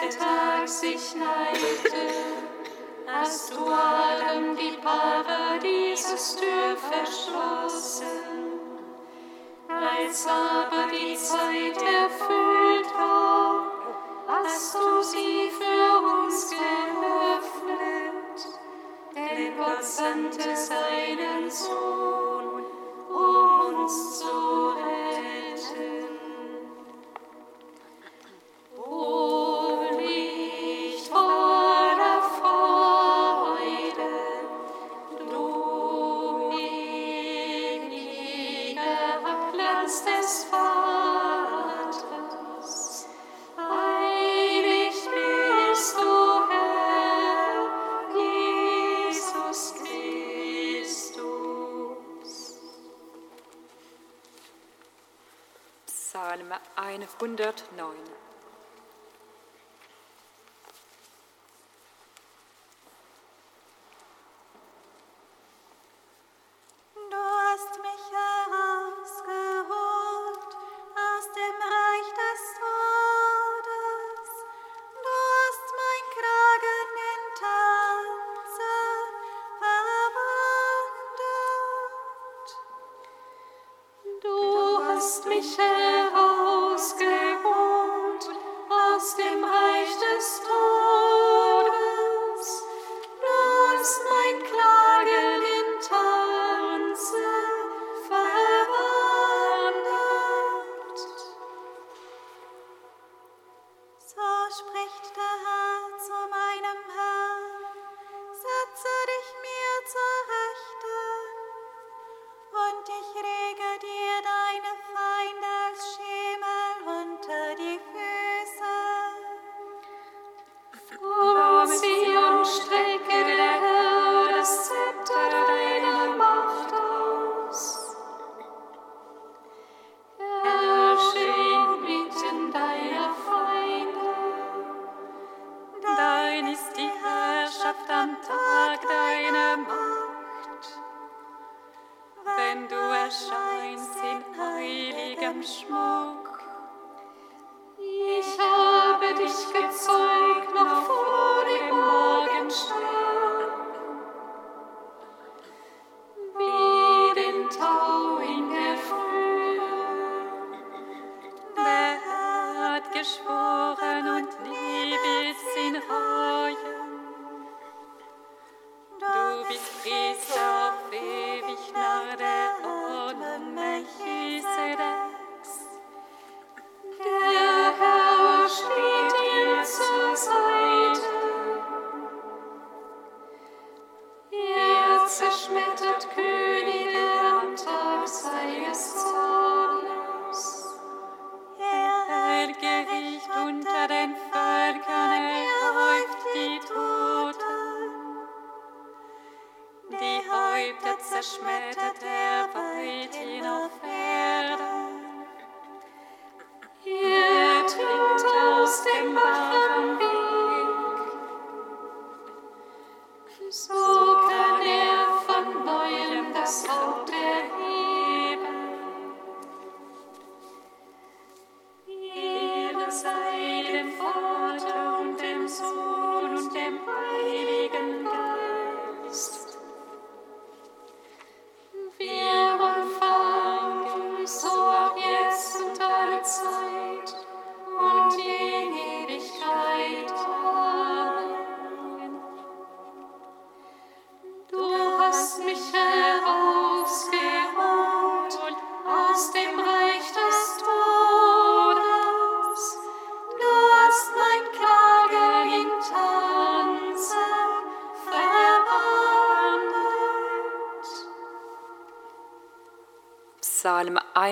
der Tag sich neigte, hast du Adam die Paare dieses Tür verschlossen. Als aber die Zeit erfüllt war, hast du sie für uns geöffnet, denn Gott sandte seinen Sohn, um uns zu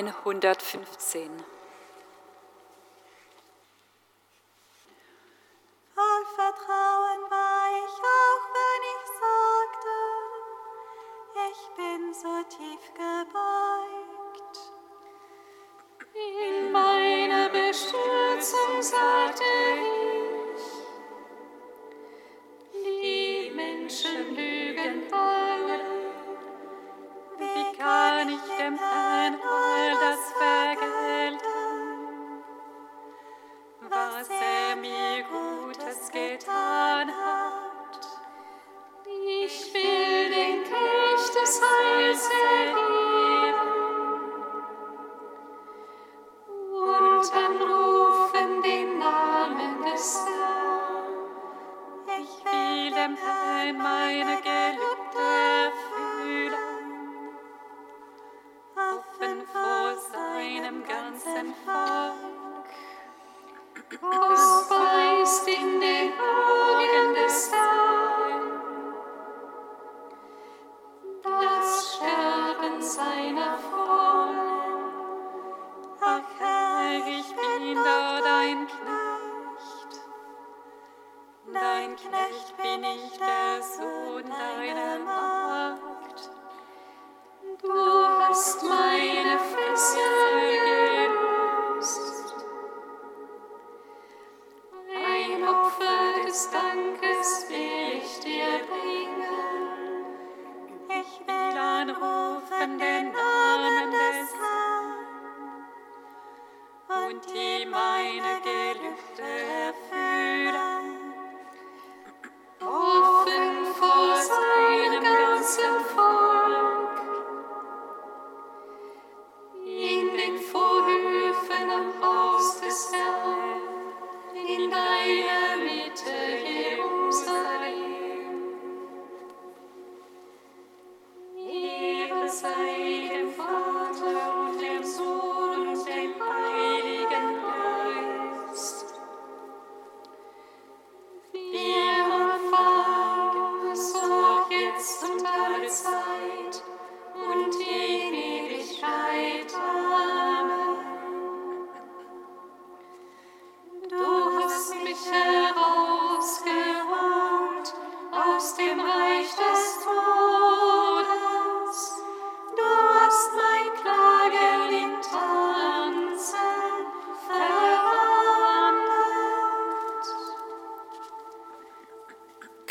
115.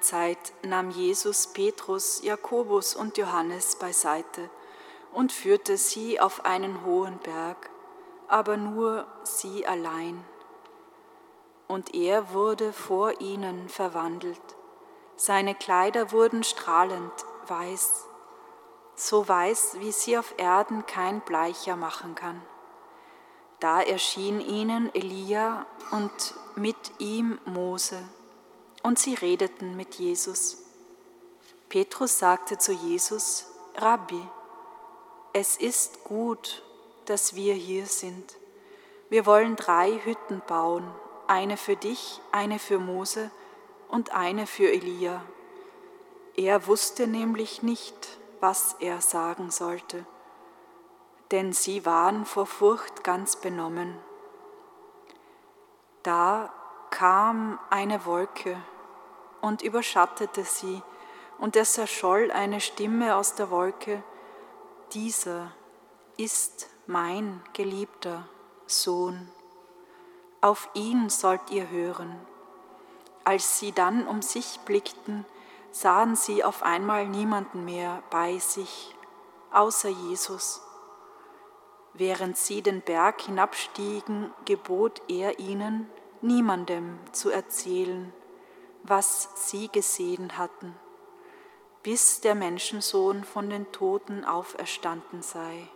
Zeit nahm Jesus Petrus, Jakobus und Johannes beiseite und führte sie auf einen hohen Berg, aber nur sie allein. Und er wurde vor ihnen verwandelt. Seine Kleider wurden strahlend weiß, so weiß, wie sie auf Erden kein Bleicher machen kann. Da erschien ihnen Elia und mit ihm Mose, und sie redeten mit Jesus. Petrus sagte zu Jesus, Rabbi, es ist gut, dass wir hier sind. Wir wollen drei Hütten bauen, eine für dich, eine für Mose und eine für Elia. Er wusste nämlich nicht, was er sagen sollte, denn sie waren vor Furcht ganz benommen. Da kam eine Wolke und überschattete sie, und es erscholl eine Stimme aus der Wolke, dieser ist mein geliebter Sohn. Auf ihn sollt ihr hören. Als sie dann um sich blickten, sahen sie auf einmal niemanden mehr bei sich, außer Jesus. Während sie den Berg hinabstiegen, gebot er ihnen, niemandem zu erzählen, was sie gesehen hatten bis der Menschensohn von den Toten auferstanden sei.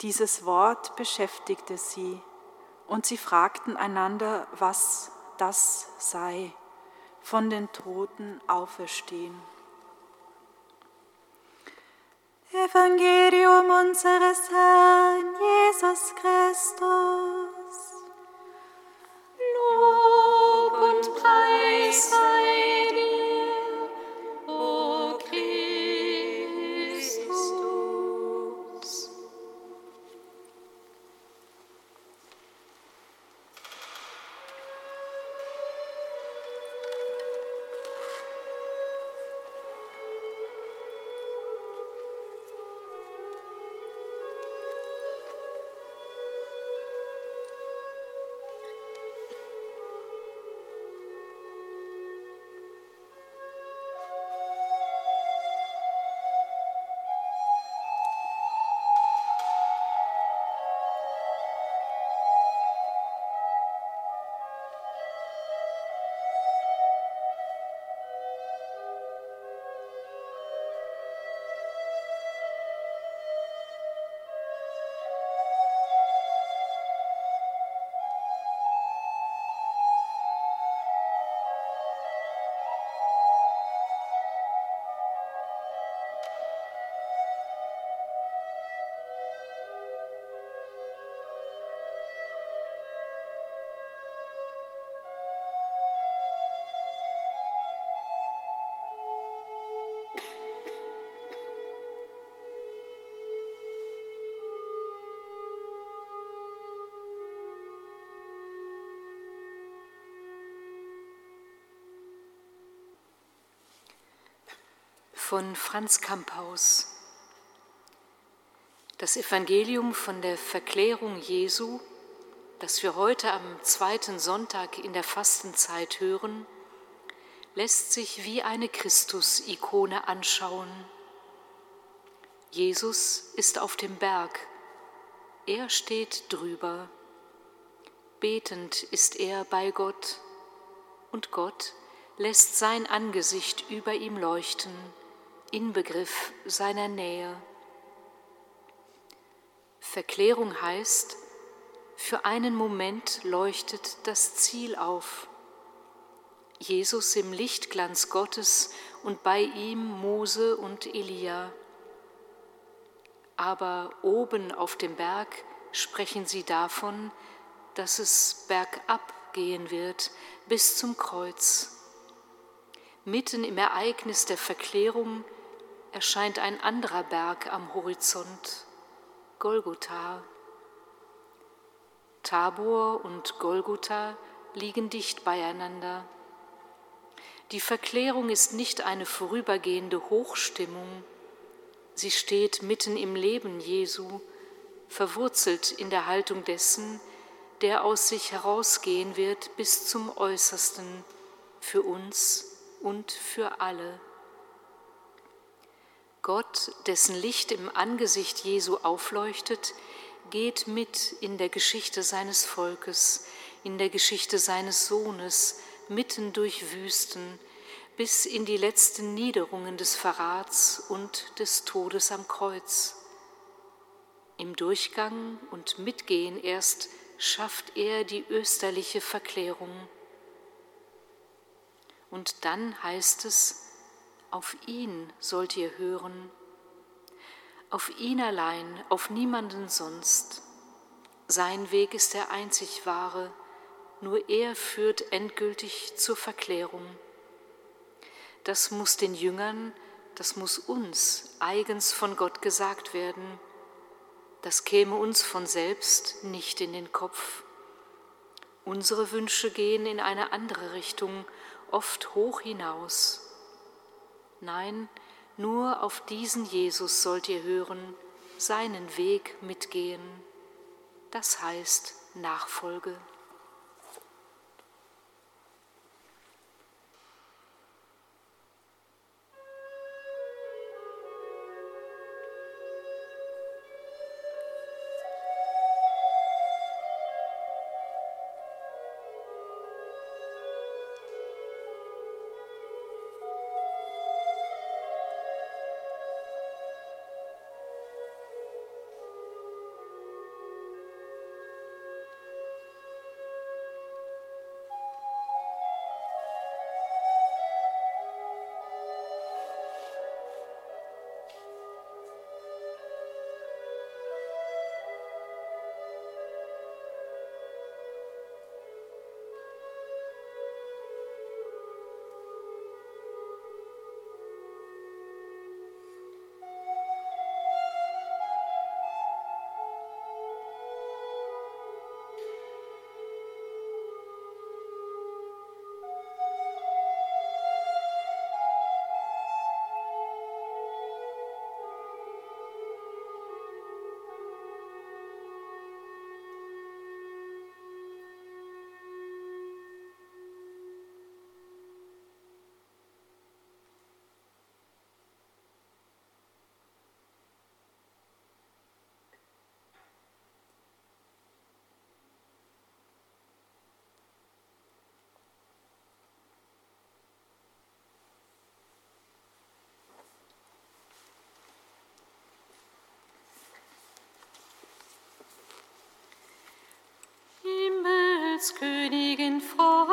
Dieses Wort beschäftigte sie, und sie fragten einander, was das sei, von den Toten auferstehen. Evangelium unseres Herrn Jesus Christus. Von Franz Kamphaus. Das Evangelium von der Verklärung Jesu, das wir heute am zweiten Sonntag in der Fastenzeit hören, lässt sich wie eine Christus-Ikone anschauen. Jesus ist auf dem Berg, er steht drüber. Betend ist er bei Gott und Gott lässt sein Angesicht über ihm leuchten, Inbegriff seiner Nähe. Verklärung heißt, für einen Moment leuchtet das Ziel auf. Jesus im Lichtglanz Gottes und bei ihm Mose und Elia. Aber oben auf dem Berg sprechen sie davon, dass es bergab gehen wird bis zum Kreuz. Mitten im Ereignis der Verklärung erscheint ein anderer Berg am Horizont, Golgotha. Tabor und Golgotha liegen dicht beieinander. Die Verklärung ist nicht eine vorübergehende Hochstimmung, sie steht mitten im Leben Jesu, verwurzelt in der Haltung dessen, der aus sich herausgehen wird bis zum Äußersten für uns und für alle. Gott, dessen Licht im Angesicht Jesu aufleuchtet, geht mit in der Geschichte seines Volkes, in der Geschichte seines Sohnes, mitten durch Wüsten, bis in die letzten Niederungen des Verrats und des Todes am Kreuz. Im Durchgang und Mitgehen erst schafft er die österliche Verklärung. Und dann heißt es, auf ihn sollt ihr hören, auf ihn allein, auf niemanden sonst. Sein Weg ist der einzig wahre, nur er führt endgültig zur Verklärung. Das muss den Jüngern, das muss uns eigens von Gott gesagt werden. Das käme uns von selbst nicht in den Kopf. Unsere Wünsche gehen in eine andere Richtung, oft hoch hinaus. Nein, nur auf diesen Jesus sollt ihr hören, seinen Weg mitgehen. Das heißt Nachfolge. Engelskönigin, freue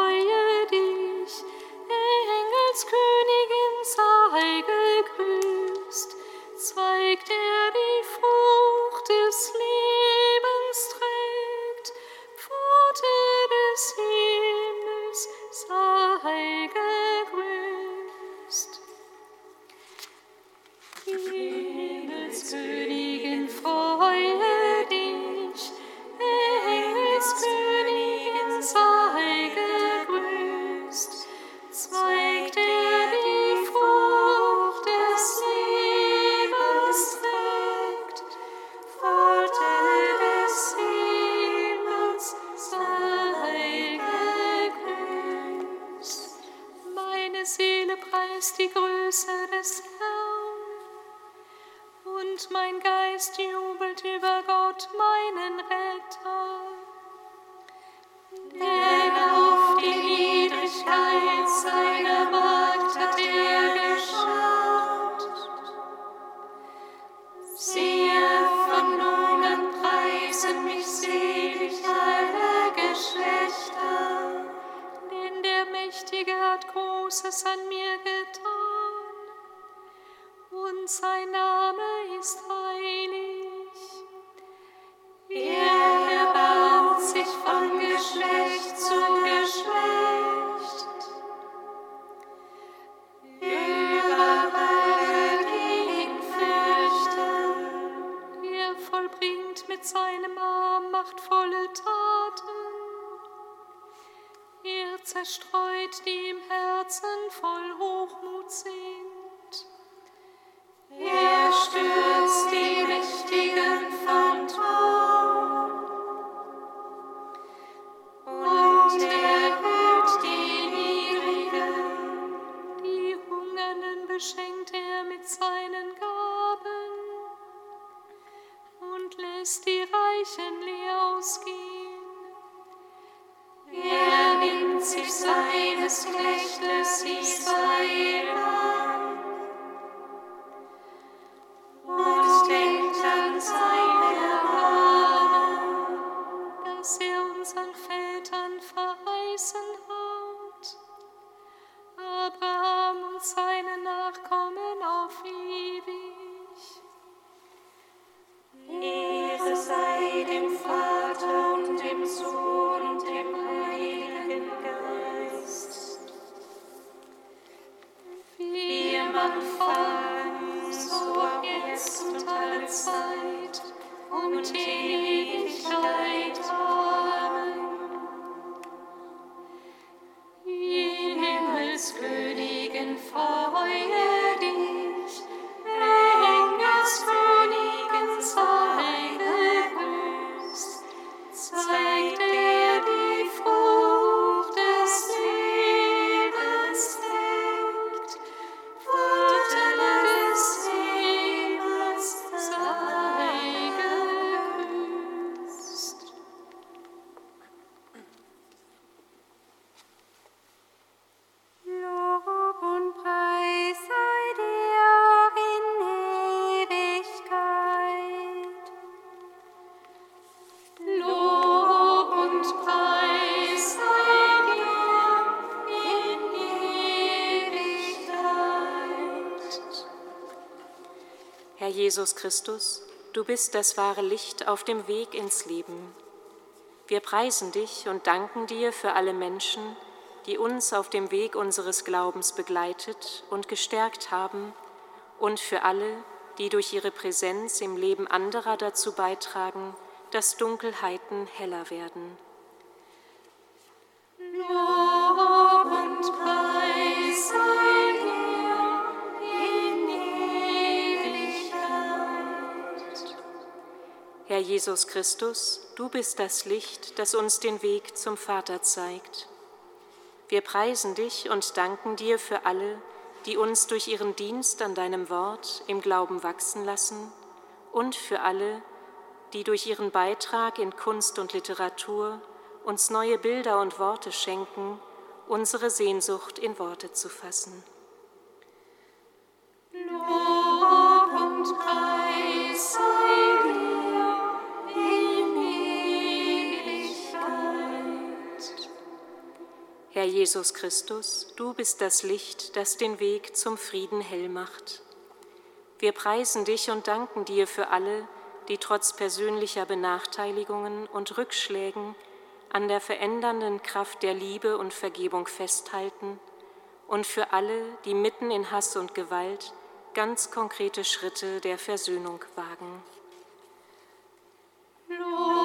Jesus Christus, du bist das wahre Licht auf dem Weg ins Leben. Wir preisen dich und danken dir für alle Menschen, die uns auf dem Weg unseres Glaubens begleitet und gestärkt haben und für alle, die durch ihre Präsenz im Leben anderer dazu beitragen, dass Dunkelheiten heller werden. Herr Jesus Christus, du bist das Licht, das uns den Weg zum Vater zeigt. Wir preisen dich und danken dir für alle, die uns durch ihren Dienst an deinem Wort im Glauben wachsen lassen und für alle, die durch ihren Beitrag in Kunst und Literatur uns neue Bilder und Worte schenken, unsere Sehnsucht in Worte zu fassen. Lob und Preis Herr Jesus Christus, du bist das Licht, das den Weg zum Frieden hell macht. Wir preisen dich und danken dir für alle, die trotz persönlicher Benachteiligungen und Rückschlägen an der verändernden Kraft der Liebe und Vergebung festhalten und für alle, die mitten in Hass und Gewalt ganz konkrete Schritte der Versöhnung wagen. Lob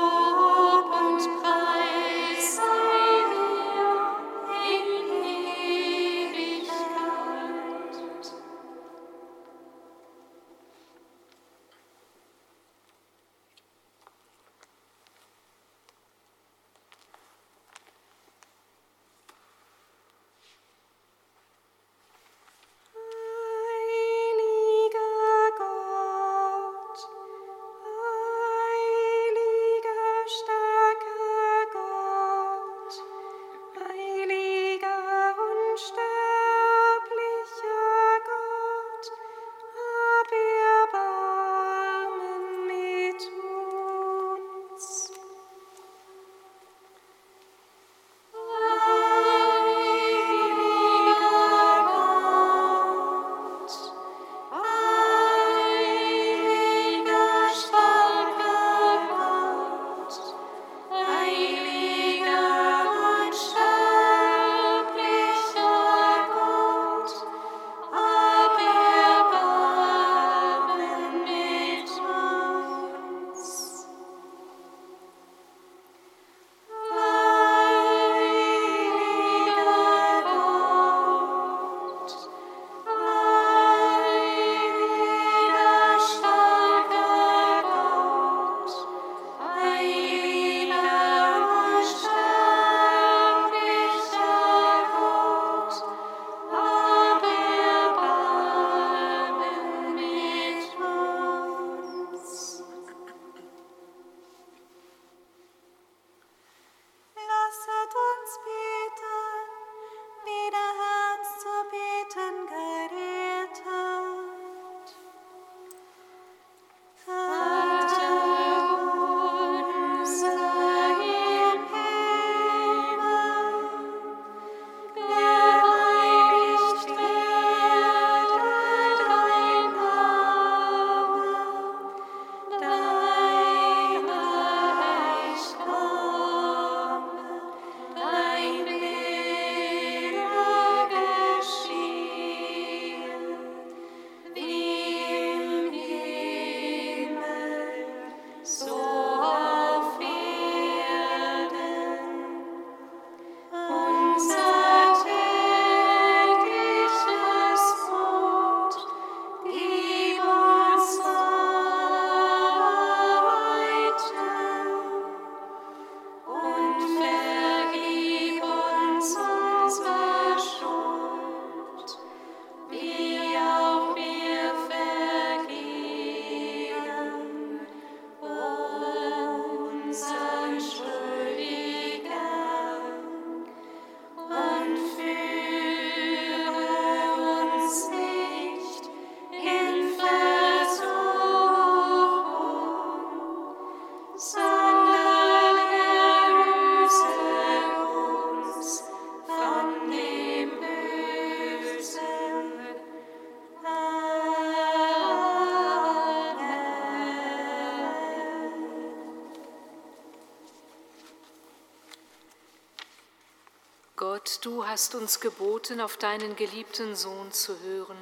du hast uns geboten, auf deinen geliebten Sohn zu hören.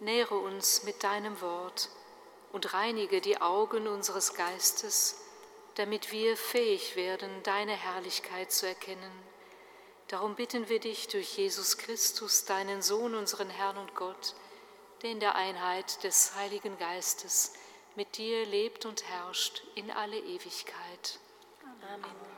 Nähre uns mit deinem Wort und reinige die Augen unseres Geistes, damit wir fähig werden, deine Herrlichkeit zu erkennen. Darum bitten wir dich durch Jesus Christus, deinen Sohn, unseren Herrn und Gott, der in der Einheit des Heiligen Geistes mit dir lebt und herrscht in alle Ewigkeit. Amen